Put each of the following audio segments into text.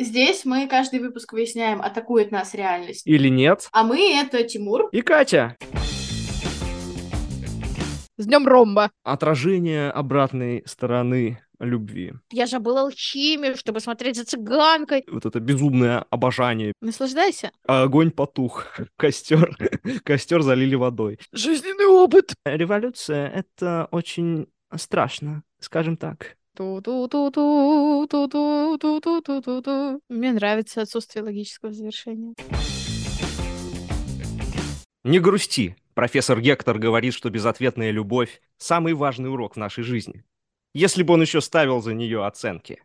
Здесь мы каждый выпуск выясняем, атакует нас реальность. Или нет. А мы — это Тимур. И Катя. С днем Ромба. Отражение обратной стороны любви. Я забыла алхимию, чтобы смотреть за цыганкой. Вот это безумное обожание. Наслаждайся. А огонь потух, костер, костер залили водой. Жизненный опыт. Революция — это очень страшно, скажем так. Ту-ту-ту-ту-ту-ту-ту-ту-ту-ту. Мне нравится отсутствие логического завершения. Не грусти. Профессор Гектор говорит, что безответная любовь — самый важный урок в нашей жизни. Если бы он еще ставил за нее оценки.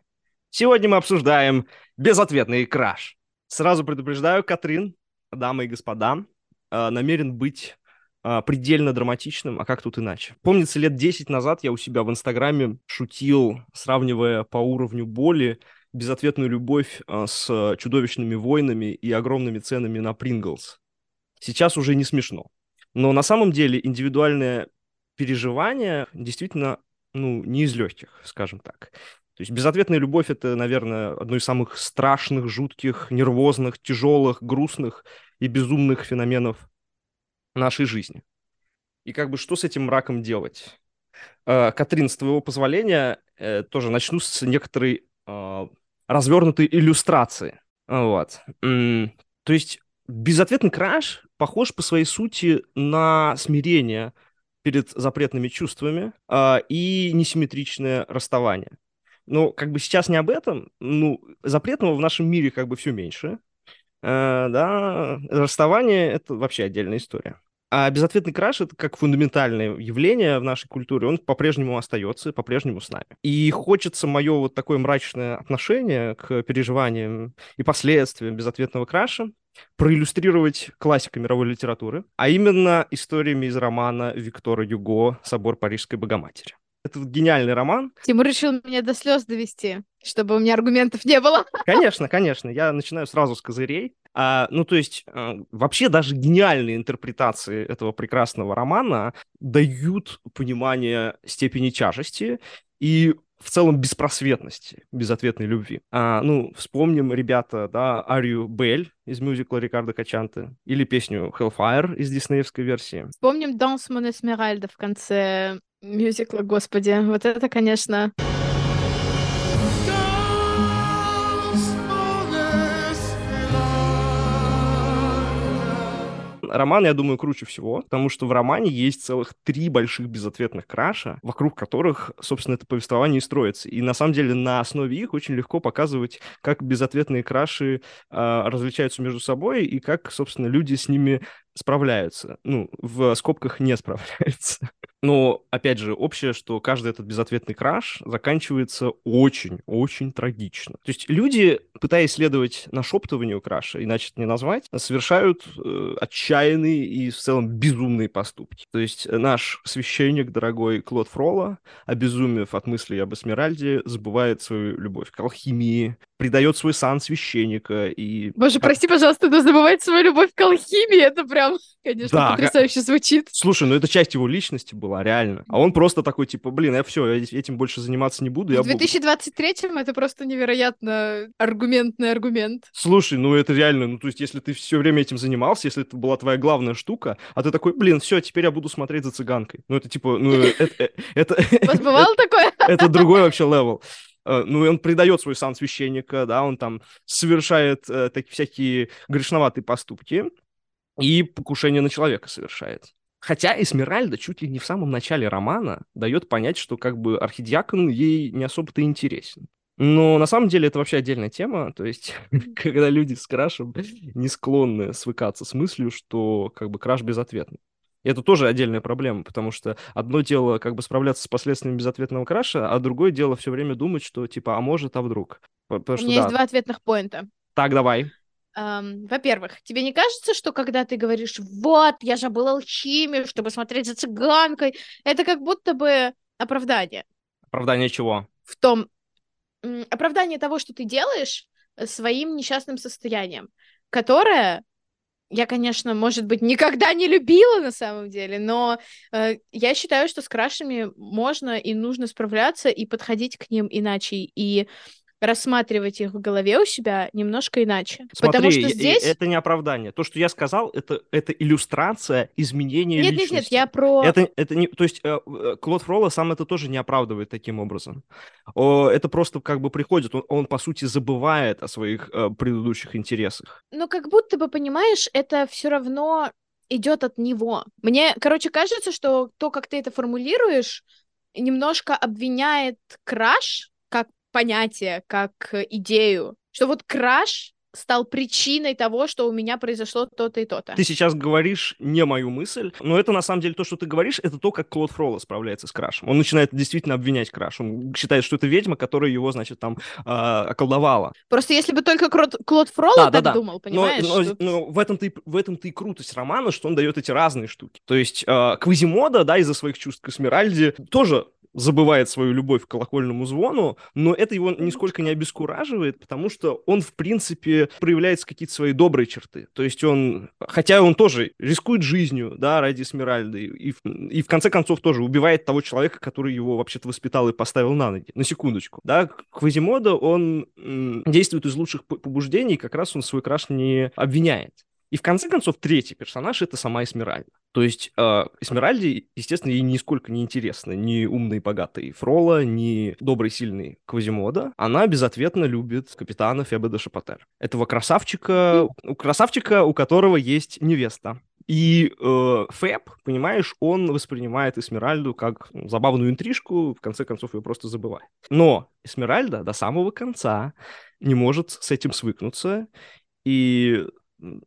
Сегодня мы обсуждаем безответный краш. Сразу предупреждаю, Катрин, дамы и господа, э, намерен быть предельно драматичным, а как тут иначе? Помнится, лет 10 назад я у себя в Инстаграме шутил, сравнивая по уровню боли безответную любовь э, с чудовищными войнами и огромными ценами на Принглс. Сейчас уже не смешно. Но на самом деле индивидуальное переживание действительно ну, не из легких, скажем так. То есть безответная любовь — это, наверное, одно из самых страшных, жутких, нервозных, тяжелых, грустных и безумных феноменов нашей жизни. И как бы что с этим мраком делать? Э, Катрин, с твоего позволения, э, тоже начну с некоторой э, развернутой иллюстрации. Вот. То есть безответный краш похож по своей сути на смирение перед запретными чувствами и несимметричное расставание. Но как бы сейчас не об этом. Ну, запретного в нашем мире как бы все меньше. Э, да, расставание — это вообще отдельная история. А безответный краш — это как фундаментальное явление в нашей культуре, он по-прежнему остается, по-прежнему с нами. И хочется мое вот такое мрачное отношение к переживаниям и последствиям безответного краша проиллюстрировать классикой мировой литературы, а именно историями из романа Виктора Юго «Собор Парижской Богоматери». Это гениальный роман. Тимур решил меня до слез довести, чтобы у меня аргументов не было. Конечно, конечно. Я начинаю сразу с козырей. А, ну, то есть, а, вообще даже гениальные интерпретации этого прекрасного романа дают понимание степени тяжести и в целом беспросветности, безответной любви. А, ну, вспомним, ребята, да, Арию Бель из мюзикла Рикардо Качанты или песню Hellfire из диснеевской версии. Вспомним Мон Эсмеральда в конце мюзикла, господи, вот это, конечно... роман, я думаю, круче всего, потому что в романе есть целых три больших безответных краша, вокруг которых, собственно, это повествование и строится. И на самом деле на основе их очень легко показывать, как безответные краши э, различаются между собой и как, собственно, люди с ними справляются. Ну, в скобках не справляются. Но, опять же, общее, что каждый этот безответный краш заканчивается очень-очень трагично. То есть люди, пытаясь следовать нашептыванию краша, иначе это не назвать, совершают э, отчаянные и в целом безумные поступки. То есть наш священник, дорогой Клод Фроло, обезумев от мыслей об Эсмеральде, забывает свою любовь к алхимии, предает свой сан священника и... Боже, прости, пожалуйста, но забывает свою любовь к алхимии, это прям, конечно, да, потрясающе звучит. Слушай, ну это часть его личности была, реально. А он просто такой, типа, блин, я все, я этим больше заниматься не буду. В 2023-м это просто невероятно аргументный аргумент. Слушай, ну это реально, ну то есть если ты все время этим занимался, если это была твоя главная штука, а ты такой, блин, все, теперь я буду смотреть за цыганкой. Ну это типа, ну это... это У бывало такое? Это другой вообще level. Э, ну, и он предает свой сан священника, да, он там совершает э, такие всякие грешноватые поступки и покушение на человека совершает. Хотя Эсмеральда чуть ли не в самом начале романа дает понять, что как бы архидиакон ей не особо-то интересен. Но на самом деле это вообще отдельная тема, то есть когда люди с крашем не склонны свыкаться с мыслью, что как бы краш безответный. И это тоже отдельная проблема, потому что одно дело как бы справляться с последствиями безответного краша, а другое дело все время думать, что типа, а может, а вдруг. Потому У что, меня да. есть два ответных поинта. Так, давай. Um, во-первых, тебе не кажется, что когда ты говоришь, вот, я же был алхимию, чтобы смотреть за цыганкой, это как будто бы оправдание. Оправдание чего? В том, оправдание того, что ты делаешь э, своим несчастным состоянием, которое я, конечно, может быть, никогда не любила на самом деле, но э, я считаю, что с крашами можно и нужно справляться и подходить к ним иначе. И рассматривать их в голове у себя немножко иначе. Смотри, Потому что здесь... это не оправдание. То, что я сказал, это, это иллюстрация изменения Нет, нет, личности. нет, я про... Это, это не, то есть э, э, Клод Фролла сам это тоже не оправдывает таким образом. Это просто как бы приходит, он, он, по сути забывает о своих э, предыдущих интересах. Ну, как будто бы, понимаешь, это все равно идет от него. Мне, короче, кажется, что то, как ты это формулируешь, немножко обвиняет краш понятие, как э, идею. Что вот краш стал причиной того, что у меня произошло то-то и то-то. Ты сейчас говоришь не мою мысль, но это на самом деле то, что ты говоришь, это то, как Клод Фролла справляется с Крашем. Он начинает действительно обвинять Краш. Он считает, что это ведьма, которая его, значит, там э, околдовала. Просто если бы только Крот- Клод Фролло Да, да, так да. думал, Но, понимаешь? но- что- но в этом-то и, в этом-то и крутость романа, что он дает эти разные штуки. То есть э, Квазимода, да, из-за своих чувств к Эсмеральде, тоже забывает свою любовь к колокольному звону, но это его нисколько не обескураживает, потому что он, в принципе, проявляет какие-то свои добрые черты. То есть он, хотя он тоже рискует жизнью, да, ради Эсмеральды, и, в- и в конце концов тоже убивает того человека, который его вообще-то воспитал и поставил на ноги. На секундочку. Да, Квазимода, он м, действует из лучших побуждений, как раз он свой краш не обвиняет. И в конце концов, третий персонаж — это сама Эсмеральда. То есть э, Эсмеральде, естественно, ей нисколько не интересно ни умный, богатый Фрола, ни добрый, сильный Квазимода. Она безответно любит капитана Феба де Шапотер. Этого красавчика, у красавчика, у которого есть невеста. И э, Фэб, понимаешь, он воспринимает Эсмеральду как ну, забавную интрижку, в конце концов ее просто забывает. Но Эсмеральда до самого конца не может с этим свыкнуться, и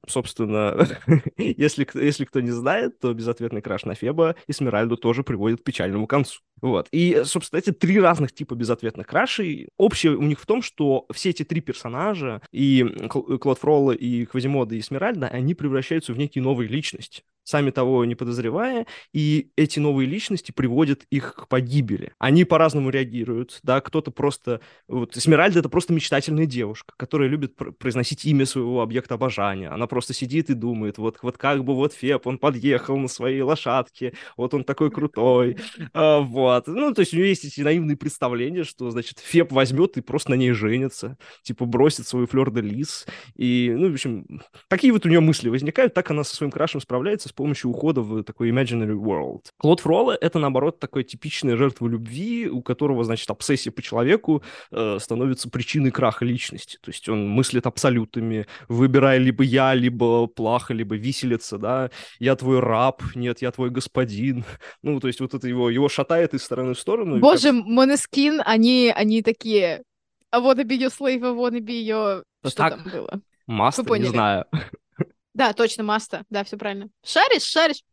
собственно, если, если кто не знает, то безответный краш на Феба Эсмеральду тоже приводит к печальному концу. Вот. И, собственно, эти три разных типа безответных крашей, общее у них в том, что все эти три персонажа, и Кл- Клод Фролла, и Квазимода, и Эсмеральда, они превращаются в некие новые личности, сами того не подозревая, и эти новые личности приводят их к погибели. Они по-разному реагируют, да, кто-то просто... Вот Эсмеральда — это просто мечтательная девушка, которая любит пр- произносить имя своего объекта обожания. Она просто сидит и думает, вот, вот как бы вот Феб, он подъехал на своей лошадке, вот он такой крутой, а, вот. Ну, то есть у нее есть эти наивные представления, что, значит, Феб возьмет и просто на ней женится, типа бросит свою флёр де лис, и, ну, в общем, такие вот у нее мысли возникают, так она со своим крашем справляется помощью ухода в такой imaginary world. Клод Фролла — это, наоборот, такой типичная жертва любви, у которого, значит, обсессия по человеку э, становится причиной краха личности. То есть он мыслит абсолютами, выбирая либо я, либо плаха, либо виселица, да, я твой раб, нет, я твой господин. Ну, то есть вот это его, его шатает из стороны в сторону. и Боже, как- Монескин, они, они такие... А вот be your slave, I wanna be your... Что так. там было? Маста, не знаю. Да, точно, Маста. Да, все правильно. Шаришь, шаришь.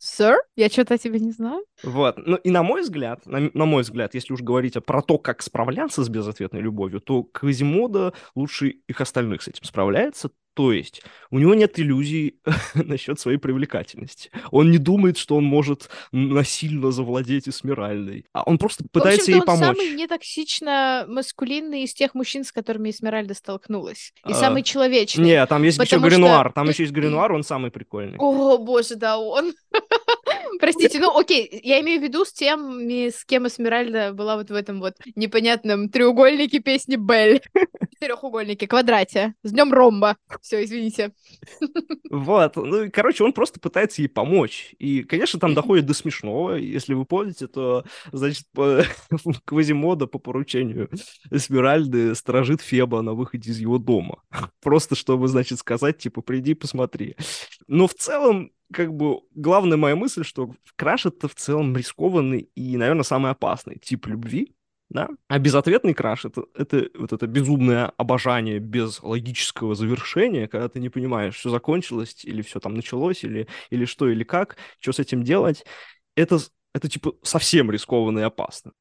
Sir? Я что-то о тебе не знаю. Вот. Ну и на мой взгляд, на, на мой взгляд, если уж говорить про то, как справляться с безответной любовью, то Квазимода лучше их остальных с этим справляется. То есть у него нет иллюзий насчет своей привлекательности. Он не думает, что он может насильно завладеть Эсмеральдой. А он просто пытается ей он помочь. самый нетоксично маскулинный из тех мужчин, с которыми Эсмеральда столкнулась. И А, самый человечный. Не, там есть еще потому что- Гренуар. Там еще есть Гренуар, он самый прикольный. О, боже, да, он. Простите, ну окей, я имею в виду с теми, с кем Эсмеральда была вот в этом вот непонятном треугольнике песни Белль. Четырехугольнике, квадрате. С днем ромба. Все, извините. Вот, ну, короче, он просто пытается ей помочь. И, конечно, там доходит до смешного. Если вы помните, то, значит, по- Квазимода по поручению Эсмеральды сторожит Феба на выходе из его дома. Просто чтобы, значит, сказать, типа, приди, посмотри. Но в целом, как бы, главная моя мысль, что краш — это в целом рискованный и, наверное, самый опасный тип любви, да? А безответный краш это, это вот это безумное обожание без логического завершения, когда ты не понимаешь, все закончилось, или все там началось, или, или что, или как, что с этим делать. Это, это типа совсем рискованно и опасно.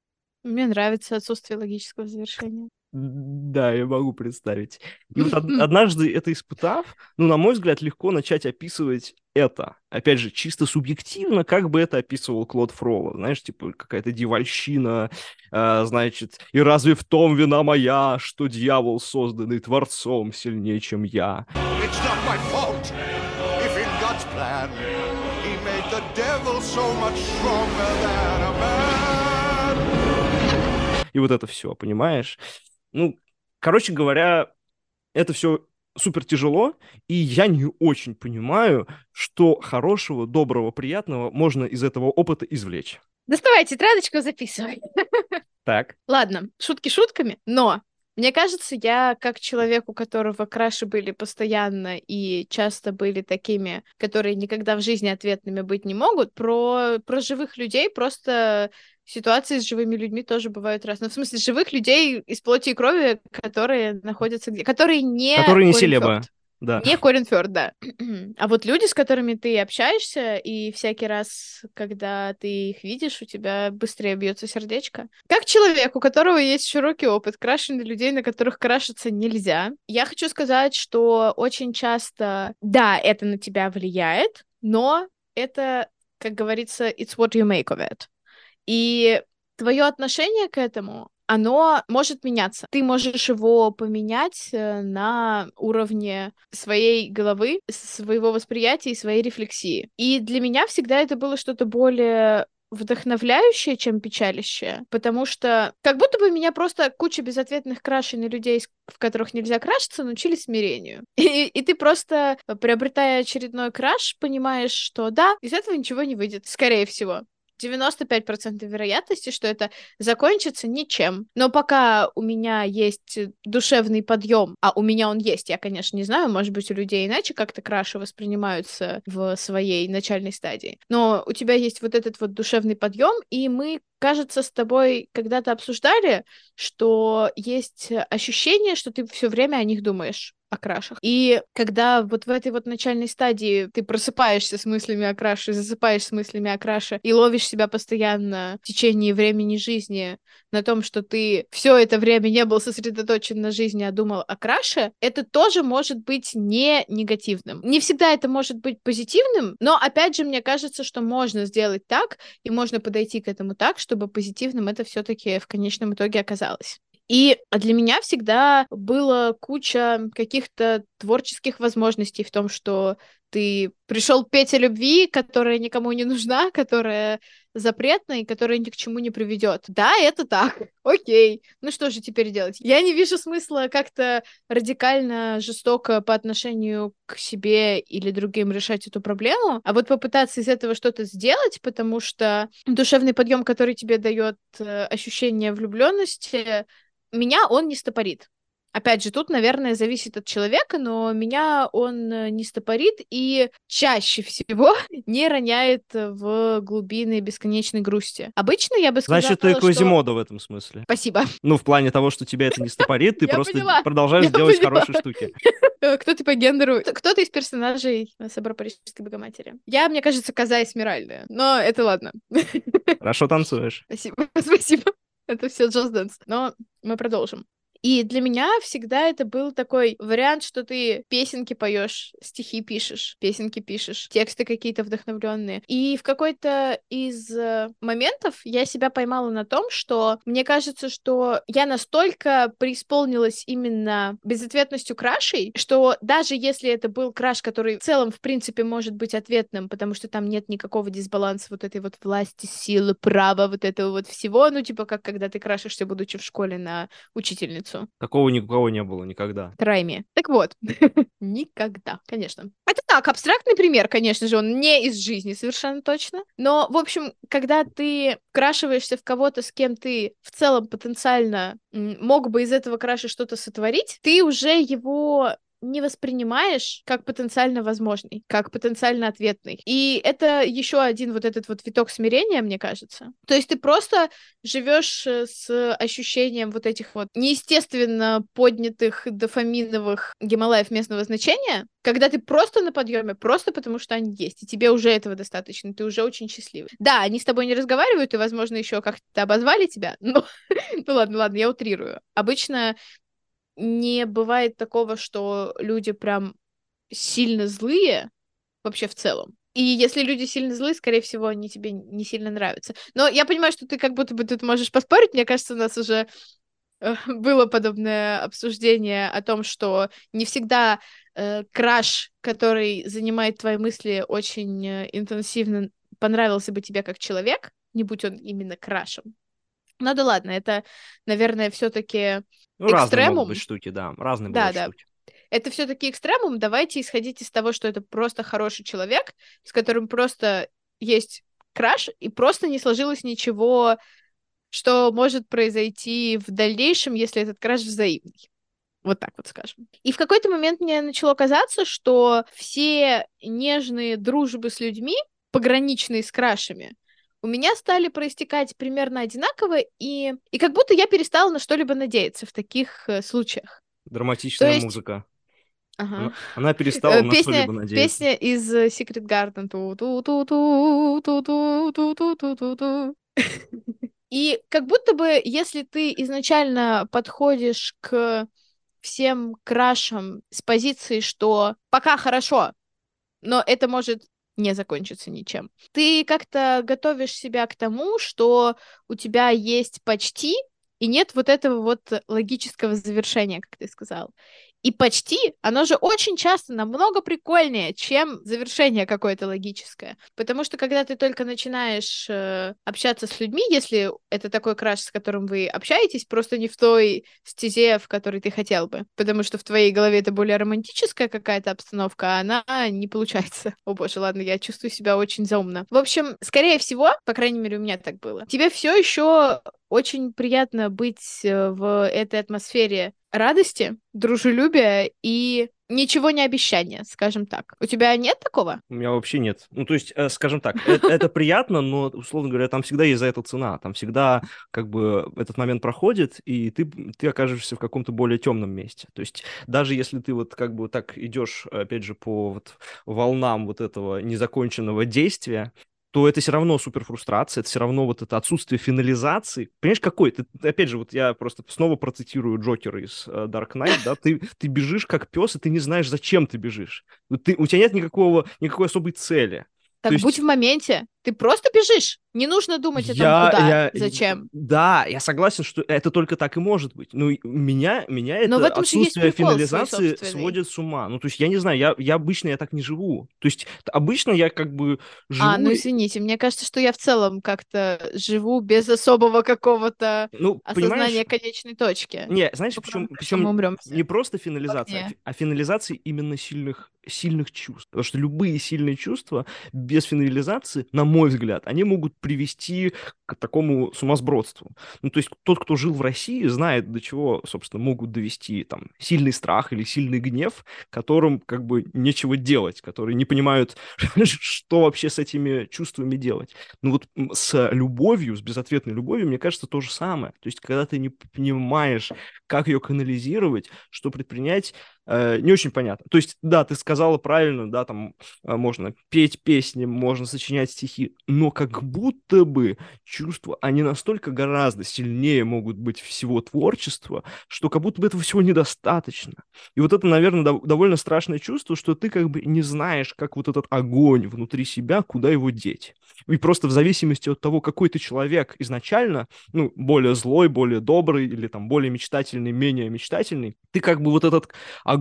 Мне нравится отсутствие логического завершения. Да, я могу представить. И вот од- однажды это испытав, ну, на мой взгляд, легко начать описывать это. Опять же, чисто субъективно, как бы это описывал Клод Фролло. Знаешь, типа какая-то дьявольщина, а, значит, и разве в том вина моя, что дьявол, созданный Творцом, сильнее, чем я? So. И вот это все, понимаешь? Ну, Короче говоря, это все супер тяжело, и я не очень понимаю, что хорошего, доброго, приятного можно из этого опыта извлечь. Доставай тетрадочку, записывай. Так. Ладно, шутки шутками, но мне кажется, я как человек, у которого краши были постоянно и часто были такими, которые никогда в жизни ответными быть не могут, про, про живых людей просто ситуации с живыми людьми тоже бывают разные. В смысле, живых людей из плоти и крови, которые находятся где? Которые не... Которые не селеба. Да. Не Колин Фёрд, да. а вот люди, с которыми ты общаешься, и всякий раз, когда ты их видишь, у тебя быстрее бьется сердечко. Как человек, у которого есть широкий опыт крашеных людей, на которых крашиться нельзя, я хочу сказать, что очень часто, да, это на тебя влияет, но это, как говорится, it's what you make of it. И твое отношение к этому, оно может меняться. Ты можешь его поменять э, на уровне своей головы, своего восприятия и своей рефлексии. И для меня всегда это было что-то более вдохновляющее, чем печалищее, потому что как будто бы меня просто куча безответных крашей на людей, в которых нельзя крашиться, научили смирению. И, и ты просто, приобретая очередной краш, понимаешь, что да, из этого ничего не выйдет, скорее всего. 95% вероятности, что это закончится ничем. Но пока у меня есть душевный подъем, а у меня он есть, я, конечно, не знаю, может быть, у людей иначе как-то краши воспринимаются в своей начальной стадии. Но у тебя есть вот этот вот душевный подъем, и мы, кажется, с тобой когда-то обсуждали, что есть ощущение, что ты все время о них думаешь о крашах. И когда вот в этой вот начальной стадии ты просыпаешься с мыслями о краше, засыпаешь с мыслями о краше и ловишь себя постоянно в течение времени жизни на том, что ты все это время не был сосредоточен на жизни, а думал о краше, это тоже может быть не негативным. Не всегда это может быть позитивным, но опять же, мне кажется, что можно сделать так, и можно подойти к этому так, чтобы позитивным это все-таки в конечном итоге оказалось. И для меня всегда было куча каких-то творческих возможностей в том, что ты пришел петь о любви, которая никому не нужна, которая запретна и которая ни к чему не приведет. Да, это так. Окей. Ну что же теперь делать? Я не вижу смысла как-то радикально жестоко по отношению к себе или другим решать эту проблему, а вот попытаться из этого что-то сделать, потому что душевный подъем, который тебе дает э, ощущение влюбленности, меня он не стопорит. Опять же, тут, наверное, зависит от человека, но меня он э, не стопорит и чаще всего не роняет в глубины бесконечной грусти. Обычно я бы сказала, Значит, ты что... В этом смысле. Спасибо. Ну, в плане того, что тебя это не стопорит, ты просто продолжаешь делать хорошие штуки. Э, Кто ты по гендеру? Т- Кто-то из персонажей Собора Парижской Богоматери. Я, мне кажется, коза Эсмеральда, но это ладно. Хорошо танцуешь. Спасибо, спасибо. Это все Just Dance. Но мы продолжим. И для меня всегда это был такой вариант, что ты песенки поешь, стихи пишешь, песенки пишешь, тексты какие-то вдохновленные. И в какой-то из э, моментов я себя поймала на том, что мне кажется, что я настолько преисполнилась именно безответностью крашей, что даже если это был краш, который в целом, в принципе, может быть ответным, потому что там нет никакого дисбаланса вот этой вот власти, силы, права, вот этого вот всего, ну, типа, как когда ты крашишься, будучи в школе на учительницу. Такого никого не было никогда. Крайме. Так вот, никогда, конечно. Это так, абстрактный пример, конечно же, он не из жизни совершенно точно. Но, в общем, когда ты крашиваешься в кого-то, с кем ты в целом потенциально мог бы из этого краша что-то сотворить, ты уже его не воспринимаешь как потенциально возможный, как потенциально ответный. И это еще один вот этот вот виток смирения, мне кажется. То есть ты просто живешь э, с ощущением вот этих вот неестественно поднятых дофаминовых гемолаев местного значения, когда ты просто на подъеме, просто потому что они есть, и тебе уже этого достаточно, ты уже очень счастливый. Да, они с тобой не разговаривают, и, возможно, еще как-то обозвали тебя, но... ну ладно, ладно, я утрирую. Обычно не бывает такого, что люди прям сильно злые вообще в целом. И если люди сильно злые, скорее всего, они тебе не сильно нравятся. Но я понимаю, что ты как будто бы тут можешь поспорить. Мне кажется, у нас уже э, было подобное обсуждение о том, что не всегда э, краш, который занимает твои мысли очень э, интенсивно, понравился бы тебе как человек, не будь он именно крашем. Ну да ладно, это, наверное, все-таки Ну, разные могут экстремум. быть штуки, да, разные Да, да. штуки. Это все-таки экстремум. Давайте исходить из того, что это просто хороший человек, с которым просто есть краш, и просто не сложилось ничего, что может произойти в дальнейшем, если этот краш взаимный. Вот так вот скажем. И в какой-то момент мне начало казаться, что все нежные дружбы с людьми, пограничные с крашами, у меня стали проистекать примерно одинаково, и, и как будто я перестала на что-либо надеяться в таких э, случаях. Драматичная есть- музыка. Ага. Она, она перестала Э, на Песня, что-либо надеяться. песня из э, Secret Garden. И как будто бы, если ты изначально подходишь к всем крашам с позиции, что пока хорошо, но это может не закончиться ничем. Ты как-то готовишь себя к тому, что у тебя есть почти, и нет вот этого вот логического завершения, как ты сказал. И почти, оно же очень часто намного прикольнее, чем завершение какое-то логическое. Потому что когда ты только начинаешь э, общаться с людьми, если это такой краш, с которым вы общаетесь, просто не в той стезе, в которой ты хотел бы. Потому что в твоей голове это более романтическая какая-то обстановка, а она не получается. О боже, ладно, я чувствую себя очень заумно. В общем, скорее всего, по крайней мере, у меня так было. Тебе все еще очень приятно быть э, в этой атмосфере радости, дружелюбия и ничего не обещания, скажем так. У тебя нет такого? У меня вообще нет. Ну, то есть, э, скажем так, э- это приятно, но, условно говоря, там всегда есть за это цена. Там всегда, как бы, этот момент проходит, и ты, ты окажешься в каком-то более темном месте. То есть, даже если ты вот как бы так идешь, опять же, по вот волнам вот этого незаконченного действия, то это все равно супер фрустрация, это все равно вот это отсутствие финализации. Понимаешь, какой? Ты, опять же, вот я просто снова процитирую Джокера из э, Dark Knight, да, ты, ты бежишь как пес, и ты не знаешь, зачем ты бежишь. Ты, у тебя нет никакого, никакой особой цели. Так То есть- будь в моменте. Ты просто бежишь. Не нужно думать о том, Я- куда, я- зачем. Да, я согласен, что это только так и может быть. Ну, меня, меня это Но есть отсутствие финализации сводит с ума. Ну, то есть, я не знаю, я, я обычно я так не живу. То есть, обычно я как бы живу... А, ну извините, мне кажется, что я в целом как-то живу без особого какого-то ну, осознания конечной точки. Не, знаешь, Ну, причем, умрем не просто финализация, а а финализация именно сильных, сильных чувств. Потому что любые сильные чувства без финализации, на мой взгляд, они могут привести к такому сумасбродству. Ну, то есть тот, кто жил в России, знает, до чего, собственно, могут довести там сильный страх или сильный гнев, которым как бы нечего делать, которые не понимают, что вообще с этими чувствами делать. Ну вот с любовью, с безответной любовью, мне кажется, то же самое. То есть когда ты не понимаешь, как ее канализировать, что предпринять, не очень понятно. То есть, да, ты сказала правильно, да, там э, можно петь песни, можно сочинять стихи, но как будто бы чувства, они настолько гораздо сильнее могут быть всего творчества, что как будто бы этого всего недостаточно. И вот это, наверное, дов- довольно страшное чувство, что ты как бы не знаешь, как вот этот огонь внутри себя, куда его деть. И просто в зависимости от того, какой ты человек изначально, ну, более злой, более добрый или там более мечтательный, менее мечтательный, ты как бы вот этот огонь,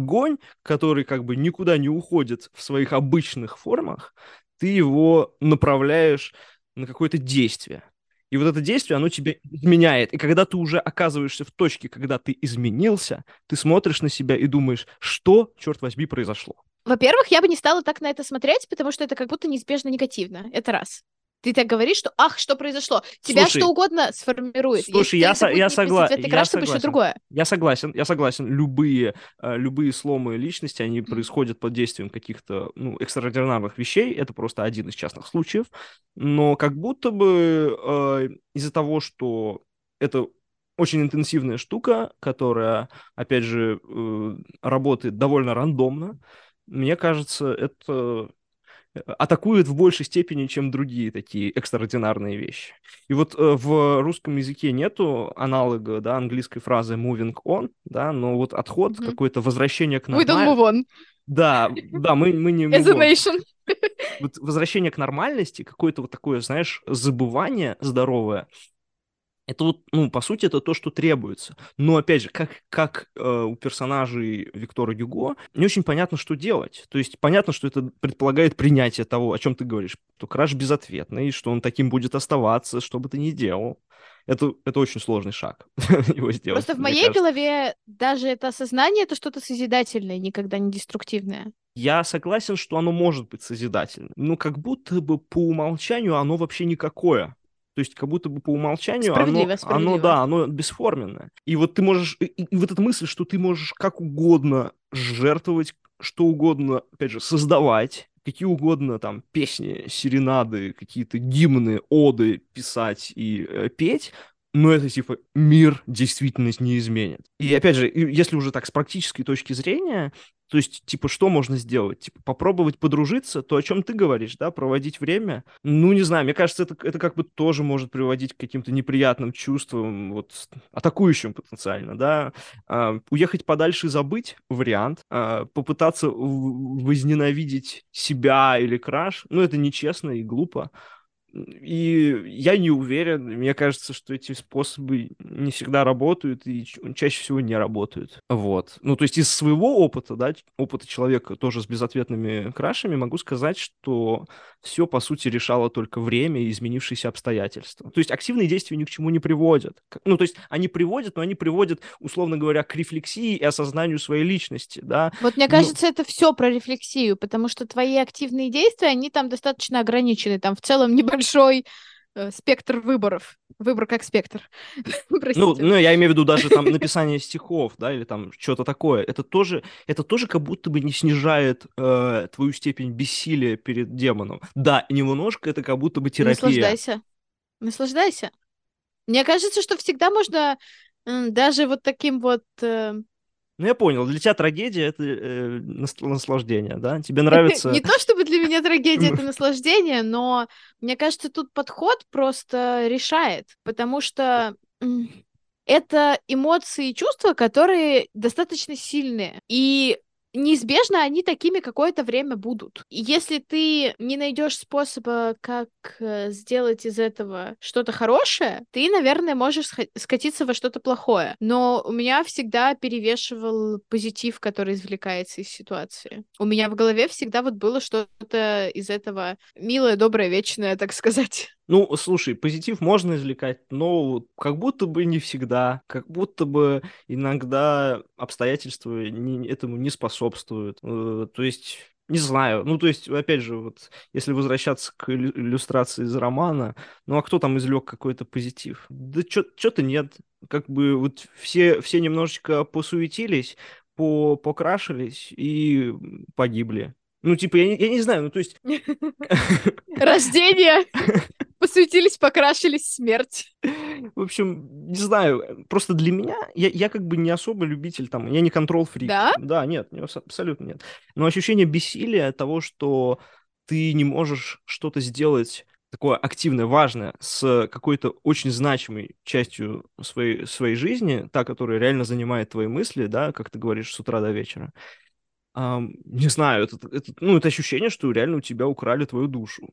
который как бы никуда не уходит в своих обычных формах, ты его направляешь на какое-то действие. И вот это действие, оно тебя изменяет. И когда ты уже оказываешься в точке, когда ты изменился, ты смотришь на себя и думаешь, что, черт возьми, произошло. Во-первых, я бы не стала так на это смотреть, потому что это как будто неизбежно негативно. Это раз. Ты так говоришь, что ах, что произошло? Тебя Слушай, что угодно сформирует. слушай, я со- я согла- я краш, согласен. другое. Я согласен, я согласен. Любые, э, любые сломы личности, они происходят под действием каких-то ну, экстраординарных вещей. Это просто один из частных случаев. Но как будто бы э, из-за того, что это очень интенсивная штука, которая, опять же, э, работает довольно рандомно, мне кажется, это атакует в большей степени, чем другие такие экстраординарные вещи. И вот э, в русском языке нету аналога, да, английской фразы moving on, да, но вот отход, Мгм. какое-то возвращение к We don't нормальности. move on Да, да, мы, мы не as a nation. Вот возвращение к нормальности, какое-то вот такое, знаешь, забывание здоровое, это вот, ну, по сути, это то, что требуется. Но, опять же, как, как э, у персонажей Виктора Гюго, не очень понятно, что делать. То есть понятно, что это предполагает принятие того, о чем ты говоришь, что краш безответный, что он таким будет оставаться, что бы ты ни делал. это, это очень сложный шаг его сделать. Просто в моей кажется. голове даже это осознание это что-то созидательное, никогда не деструктивное. Я согласен, что оно может быть созидательным, но как будто бы по умолчанию оно вообще никакое. То есть как будто бы по умолчанию Справедливо, оно, оно, да, оно бесформенное. И вот ты можешь, и, и вот эта мысль, что ты можешь как угодно жертвовать, что угодно, опять же, создавать, какие угодно там песни, серенады, какие-то гимны, оды писать и э, петь, но это типа мир действительность не изменит. И опять же, если уже так с практической точки зрения, то есть, типа, что можно сделать? Типа, попробовать подружиться, то, о чем ты говоришь, да, проводить время. Ну, не знаю, мне кажется, это, это как бы тоже может приводить к каким-то неприятным чувствам, вот, атакующим потенциально, да. А, уехать подальше и забыть — вариант. А, попытаться возненавидеть себя или краш, ну, это нечестно и глупо. И я не уверен, мне кажется, что эти способы не всегда работают и чаще всего не работают. Вот. Ну, то есть из своего опыта, да, опыта человека тоже с безответными крашами, могу сказать, что все, по сути, решало только время и изменившиеся обстоятельства. То есть активные действия ни к чему не приводят. Ну, то есть они приводят, но они приводят, условно говоря, к рефлексии и осознанию своей личности, да. Вот мне Ну- кажется, это все про рефлексию, потому что твои активные действия, они там достаточно ограничены, там в целом небольшой э, спектр выборов. Выбор как спектр. Ну, ну, я имею в виду даже там написание стихов, да, или там что-то такое. Это тоже, это тоже как будто бы не снижает э, твою степень бессилия перед демоном. Да, немножко это как будто бы терапия. Наслаждайся. Наслаждайся. Мне кажется, что всегда можно даже вот таким вот... э, Ну, я понял, для тебя трагедия — это э, нас- наслаждение, да? Тебе нравится... Не то чтобы для меня трагедия это наслаждение, но мне кажется, тут подход просто решает, потому что это эмоции и чувства, которые достаточно сильные. И неизбежно они такими какое-то время будут. И если ты не найдешь способа, как э, сделать из этого что-то хорошее, ты, наверное, можешь скатиться во что-то плохое. Но у меня всегда перевешивал позитив, который извлекается из ситуации. У меня в голове всегда вот было что-то из этого милое, доброе, вечное, так сказать. Ну, слушай, позитив можно извлекать, но как будто бы не всегда, как будто бы иногда обстоятельства не- этому не способствуют. Э, То есть, не знаю, ну, то есть, опять же, вот, если возвращаться к иллю- иллюстрации из романа, ну, а кто там извлек какой-то позитив? Да что-то нет. Как бы вот все, все немножечко посуетились, по покрашились и погибли. Ну, типа, я не, я не знаю, ну, то есть, Рождение! Посуетились, покрашились, смерть. В общем, не знаю, просто для меня, я, я как бы не особо любитель там, я не контрол-фрик. Да? Да, нет, не абс- абсолютно нет. Но ощущение бессилия того, что ты не можешь что-то сделать такое активное, важное, с какой-то очень значимой частью своей, своей жизни, та, которая реально занимает твои мысли, да, как ты говоришь, с утра до вечера. Ам, не знаю, это, это, ну, это ощущение, что реально у тебя украли твою душу.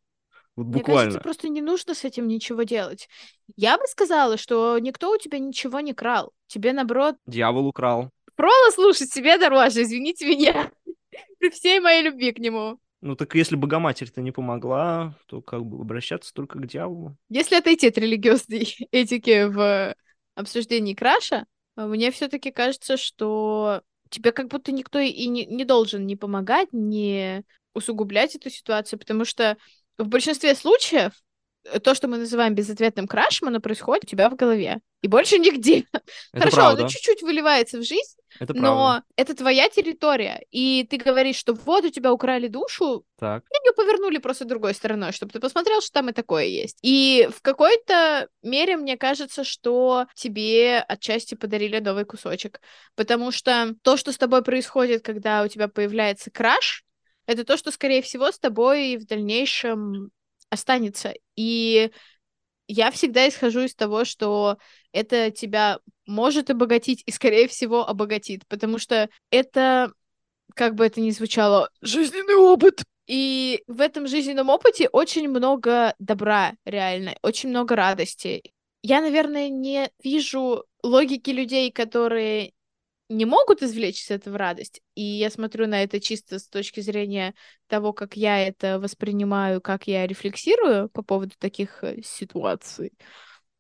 Вот Мне буквально. кажется, просто не нужно с этим ничего делать. Я бы сказала, что никто у тебя ничего не крал. Тебе, наоборот, Дьявол украл. Фроло слушать себе дороже, извините меня. При всей моей любви к нему. Ну так если Богоматерь-то не помогла, то как бы обращаться только к дьяволу. Если отойти от религиозной этики в обсуждении краша, а мне все-таки кажется, что тебе как будто никто и не, не должен не помогать, не усугублять эту ситуацию, потому что в большинстве случаев то, что мы называем безответным крашем, оно происходит у тебя в голове. И больше нигде. Это Хорошо, правда. оно чуть-чуть выливается в жизнь, Это правда. но это твоя территория. И ты говоришь, что вот у тебя украли душу, Так. и ее повернули просто другой стороной, чтобы ты посмотрел, что там и такое есть. И в какой-то мере мне кажется, что тебе отчасти подарили новый кусочек. Потому что то, что с тобой происходит, когда у тебя появляется краш, это то, что, скорее всего, с тобой в дальнейшем останется. И я всегда исхожу из того, что это тебя может обогатить и, скорее всего, обогатит, потому что это, как бы это ни звучало, жизненный опыт. И в этом жизненном опыте очень много добра, реально, очень много радости. Я, наверное, не вижу логики людей, которые не могут извлечь из этого радость. И я смотрю на это чисто с точки зрения того, как я это воспринимаю, как я рефлексирую по поводу таких э, ситуаций.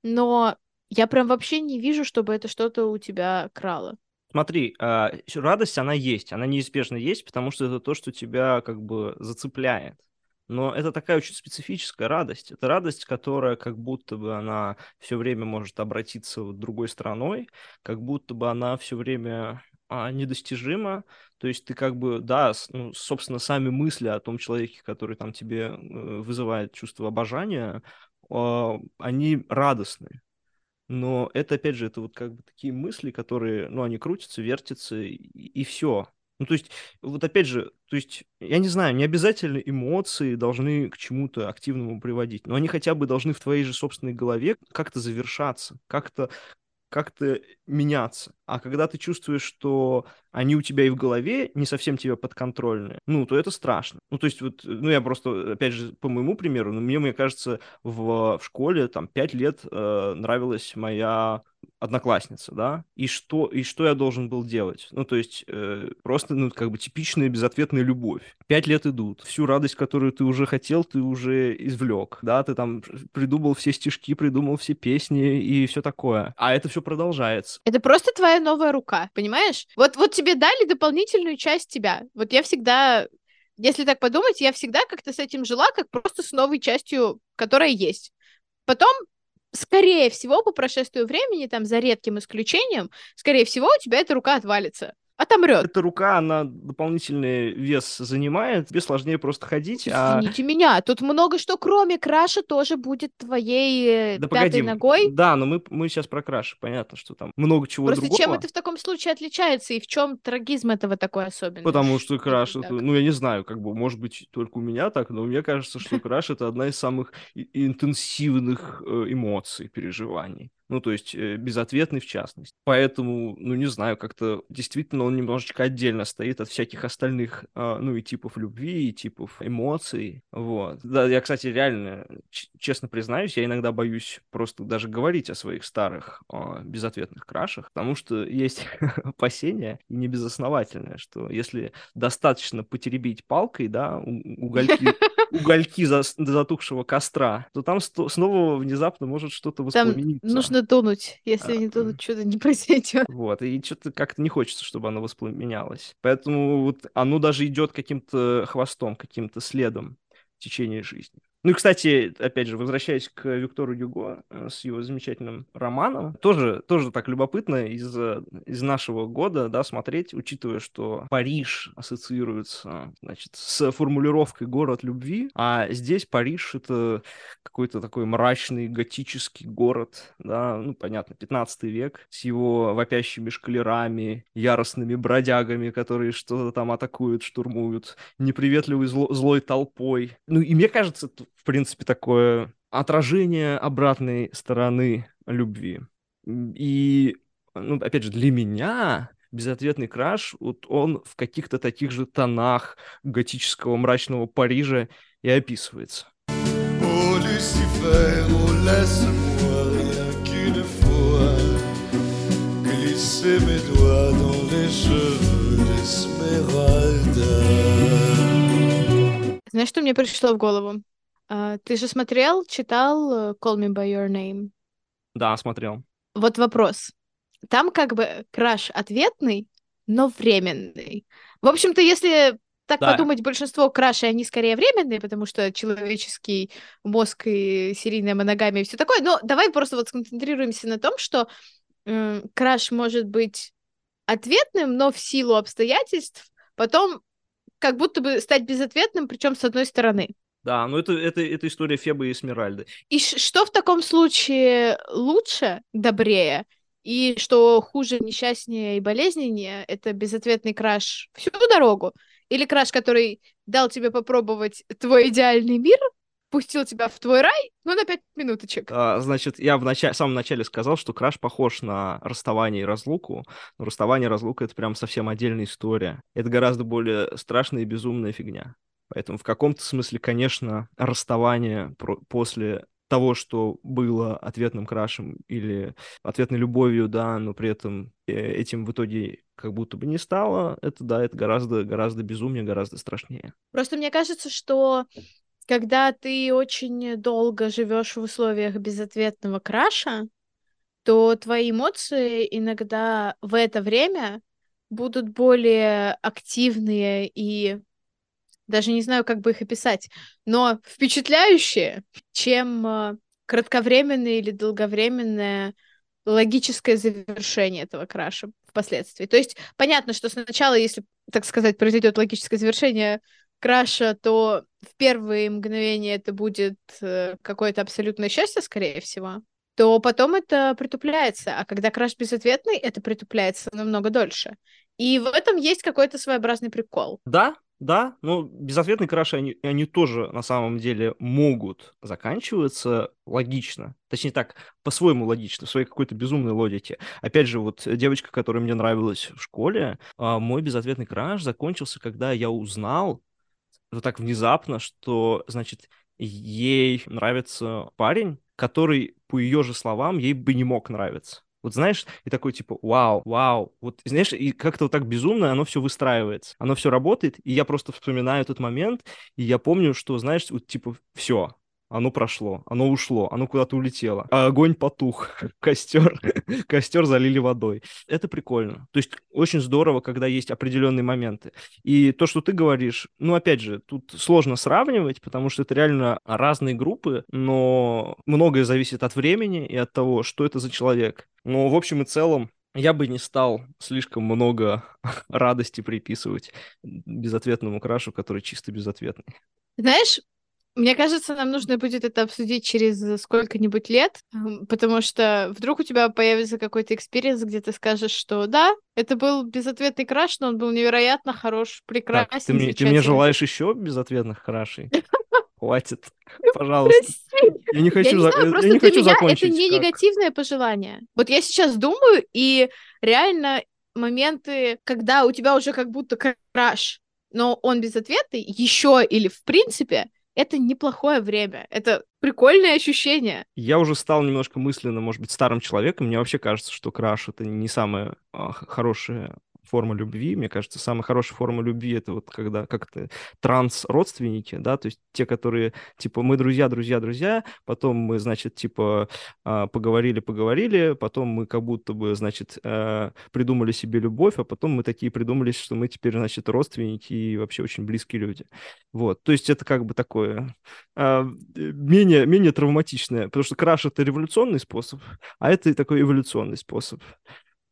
Но Я прям вообще не вижу, чтобы это что-то у тебя крало. Смотри, а, радость, она есть, она неизбежно есть, потому что это то, что тебя как бы зацепляет. Но это такая очень специфическая радость. Это радость, которая как будто бы она все время может обратиться вот другой стороной, как будто бы она все время а, недостижима. То есть ты как бы, да, ну, собственно, сами мысли о том человеке, который там тебе э, вызывает чувство обожания, а, они радостны. Но это, опять же, это вот как бы такие мысли, которые, ну, они крутятся, вертятся, и, все. Ну, то есть, вот опять же, то есть, я не знаю, не обязательно эмоции должны к чему-то активному приводить, но они хотя бы должны в твоей же собственной голове как-то завершаться, как-то как-то меняться. А когда ты чувствуешь, что они у тебя и в голове не совсем тебе подконтрольны, ну, то это страшно. Ну, то есть вот, ну, я просто, опять же, по моему примеру, ну, мне, мне кажется, в, в школе там пять лет э, нравилась моя одноклассница, да, и что, и что я должен был делать? Ну, то есть э, просто, ну, как бы типичная безответная любовь. Пять лет идут, всю радость, которую ты уже хотел, ты уже извлек, да, ты там придумал все стишки, придумал все песни и все такое. А это все продолжается. Это просто твоя новая рука, понимаешь? Вот, вот тебе дали дополнительную часть тебя. Вот я всегда, если так подумать, я всегда как-то с этим жила, как просто с новой частью, которая есть. Потом, скорее всего, по прошествию времени, там, за редким исключением, скорее всего, у тебя эта рука отвалится. Отомрет. Эта рука, она дополнительный вес занимает, тебе сложнее просто ходить, а... Извините меня, тут много что, кроме краша, тоже будет твоей э, Да пятой погоди, ногой. да, но мы, мы сейчас про краши, понятно, что там много чего Просто другого. чем это в таком случае отличается и в чем трагизм этого такой особенный? Потому что краш, это, ну, я не знаю, как бы, может быть, только у меня так, но мне кажется, что краш это одна из самых интенсивных э, эмоций, переживаний. Ну, то есть э, безответный в частности. Поэтому, ну, не знаю, как-то действительно он немножечко отдельно стоит от всяких остальных, э, ну, и типов любви, и типов эмоций. Вот. Да, я, кстати, реально, честно признаюсь, я иногда боюсь просто даже говорить о своих старых э, безответных крашах, потому что есть опасения, и не что если достаточно потеребить палкой, да, угольки, угольки за- затухшего костра, то там снова внезапно может что-то Там воспламениться. нужно тонуть. Если А, не тонуть, что-то не произойдет. Вот, и что-то как-то не хочется, чтобы оно воспламенялось. Поэтому вот оно даже идет каким-то хвостом, каким-то следом в течение жизни. Ну и, кстати, опять же, возвращаясь к Виктору Юго э, с его замечательным романом, тоже, тоже так любопытно из, э, из нашего года, да, смотреть, учитывая, что Париж ассоциируется, значит, с формулировкой «город любви», а здесь Париж — это какой-то такой мрачный готический город, да, ну, понятно, 15 век, с его вопящими шкалерами, яростными бродягами, которые что-то там атакуют, штурмуют, неприветливой зло- злой толпой. Ну, и мне кажется, в принципе, такое отражение обратной стороны любви. И, ну, опять же, для меня безответный краш, вот он в каких-то таких же тонах готического мрачного Парижа и описывается. Oh oh. Знаешь, что мне пришло в голову? А, ты же смотрел, читал э, Call Me By Your Name? Да, смотрел. Вот вопрос. Там как бы краш ответный, но временный. В общем-то, если так Да. подумать, большинство крашей, они скорее временные, потому что человеческий мозг и серийная моногамия и все такое. Но давай просто вот сконцентрируемся на том, что м, краш может быть ответным, но в силу обстоятельств потом как будто бы стать безответным, причем с одной стороны. Да, ну это, это, это история Фебы и Эсмеральды. И что в таком случае лучше, добрее, и что хуже, несчастнее и болезненнее, это безответный краш всю дорогу? Или краш, который дал тебе попробовать твой идеальный мир, пустил тебя в твой рай, ну, на пять минуточек. А, значит, я в, начале, в самом начале сказал, что краш похож на расставание и разлуку, но расставание и разлука — это прям совсем отдельная история. Это гораздо более страшная и безумная фигня. Поэтому в каком-то смысле, конечно, расставание после того, что было ответным крашем или ответной любовью, да, но при этом э, этим в итоге как будто бы не стало, это, да, это гораздо, гораздо безумнее, гораздо страшнее. Просто мне кажется, что когда ты очень долго живешь в условиях безответного краша, то твои эмоции иногда в это время будут более активные и даже не знаю, как бы их описать, но впечатляющие, чем э, кратковременное или долговременное логическое завершение этого краша впоследствии. То есть понятно, что сначала, если, так сказать, произойдет логическое завершение краша, то в первые мгновения это будет э, какое-то абсолютное счастье, скорее всего, то потом это притупляется. А когда краш безответный, это притупляется намного дольше. И в этом есть какой-то своеобразный прикол. Да, да, но безответные краши, они, они тоже на самом деле могут заканчиваться логично. Точнее так, по-своему логично, в своей какой-то безумной логике. Опять же, вот девочка, которая мне нравилась в школе, а, мой безответный краш закончился, когда я узнал, вот так внезапно, что, значит, ей нравится парень, который, по ее же словам, ей бы не мог нравиться. Вот знаешь, и такой типа, вау, вау. Вот знаешь, и как-то вот так безумно оно все выстраивается. Оно все работает, и я просто вспоминаю этот момент, и я помню, что, знаешь, вот типа, все, оно прошло, оно ушло, оно куда-то улетело. А огонь потух, костер, костер залили водой. Это прикольно. То есть очень здорово, когда есть определенные моменты. И то, что ты говоришь, ну, опять же, тут сложно сравнивать, потому что это реально разные группы, но многое зависит от времени и от того, что это за человек. Но в общем и целом, я бы не стал слишком много радости приписывать безответному крашу, который чисто безответный. Знаешь, мне кажется, нам нужно будет это обсудить через сколько-нибудь лет, потому что вдруг у тебя появится какой-то experience, где ты скажешь, что да, это был безответный краш, но он был невероятно хорош, прекрасен, так, ты, мне, ты мне желаешь еще безответных крашей? Хватит, пожалуйста. Я не хочу, я не знаю, просто я не хочу меня закончить. Это не как... негативное пожелание. Вот я сейчас думаю, и реально моменты, когда у тебя уже как будто краш, но он безответный, еще или в принципе, это неплохое время, это прикольное ощущение. Я уже стал немножко мысленно, может быть, старым человеком. Мне вообще кажется, что краш это не самое а, хорошее форма любви. Мне кажется, самая хорошая форма любви это вот когда как-то транс-родственники, да, то есть те, которые, типа, мы друзья, друзья, друзья, потом мы, значит, типа, а, поговорили, поговорили, потом мы как будто бы, значит, э, придумали себе любовь, а потом мы такие придумали, что мы теперь, значит, родственники и вообще очень близкие люди. Вот, то есть это как бы такое а, менее, менее травматичное, потому что краш — это революционный способ, а это такой эволюционный способ.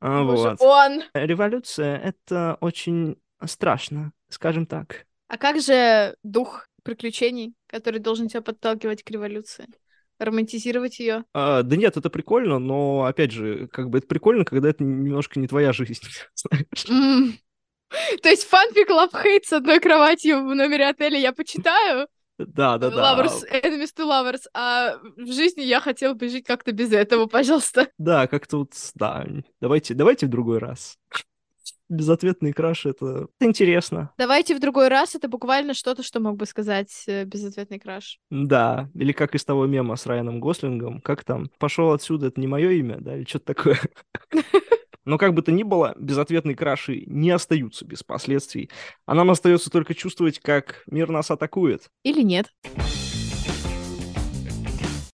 А, вот. он! Революция — это очень страшно, скажем так. А как же дух приключений, который должен тебя подталкивать к революции? Романтизировать ее? А, да нет, это прикольно, но опять же, как бы это прикольно, когда это немножко не твоя жизнь. Mm. То есть фанфик Love Hate с одной кроватью в номере отеля я почитаю, да, да, да. Lovers, enemies to lovers. А в жизни я хотел бы жить как-то без этого, пожалуйста. Да, как-то вот, да. Давайте, давайте в другой раз. Безответный краш это интересно. Давайте в другой раз. Это буквально что-то, что мог бы сказать э, безответный краш. Да, или как из того мема с Райаном Гослингом. Как там? Пошел отсюда, это не мое имя, да, или что-то такое. Но как бы то ни было, безответные краши не остаются без последствий. А нам остается только чувствовать, как мир нас атакует. Или нет. Нет.